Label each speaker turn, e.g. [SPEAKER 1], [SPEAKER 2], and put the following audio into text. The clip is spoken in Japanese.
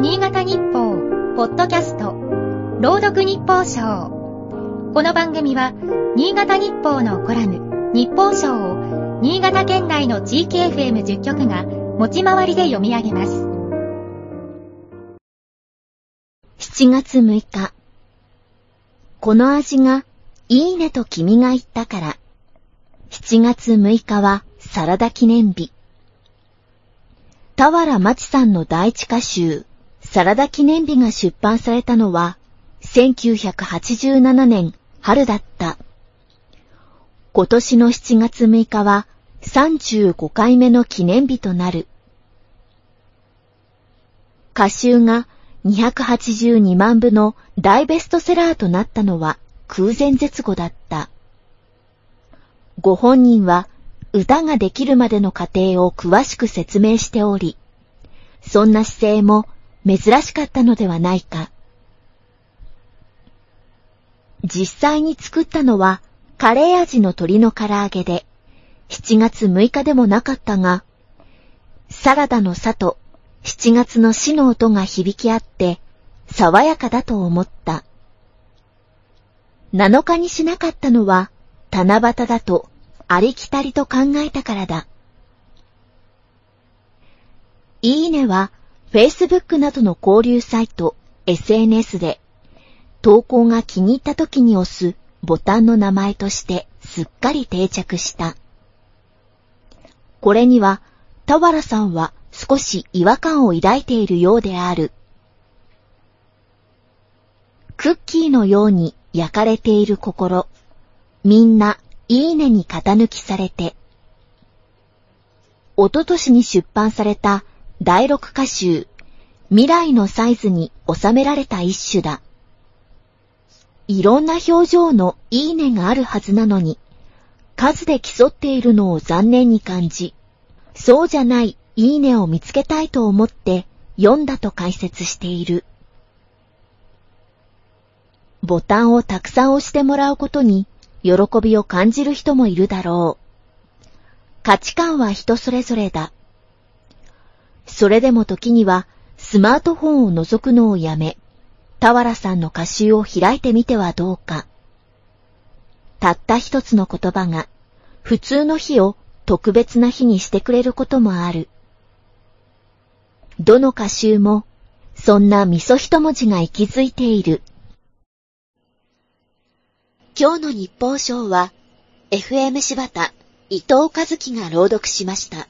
[SPEAKER 1] 新潟日報、ポッドキャスト、朗読日報賞。この番組は、新潟日報のコラム、日報賞を、新潟県内の地域 FM10 局が、持ち回りで読み上げます。
[SPEAKER 2] 7月6日。この味が、いいねと君が言ったから。7月6日は、サラダ記念日。田原町さんの第一歌集、サラダ記念日が出版されたのは、1987年春だった。今年の7月6日は35回目の記念日となる。歌集が282万部の大ベストセラーとなったのは空前絶後だった。ご本人は歌ができるまでの過程を詳しく説明しており、そんな姿勢も珍しかったのではないか。実際に作ったのはカレー味の鶏の唐揚げで、7月6日でもなかったが、サラダのさと7月の死の音が響き合って、爽やかだと思った。7日にしなかったのは、七夕だとありきたりと考えたからだ。いいねは、Facebook などの交流サイト、SNS で、投稿が気に入った時に押すボタンの名前としてすっかり定着した。これには、田原さんは少し違和感を抱いているようである。クッキーのように焼かれている心、みんないいねに型抜きされて、おととしに出版された第六歌集、未来のサイズに収められた一種だ。いろんな表情のいいねがあるはずなのに、数で競っているのを残念に感じ、そうじゃないいいねを見つけたいと思って読んだと解説している。ボタンをたくさん押してもらうことに喜びを感じる人もいるだろう。価値観は人それぞれだ。それでも時にはスマートフォンを覗くのをやめ、田原さんの歌集を開いてみてはどうか。たった一つの言葉が普通の日を特別な日にしてくれることもある。どの歌集もそんな味噌一文字が息づいている。今日の日報賞は、FM 柴田伊藤和樹が朗読しました。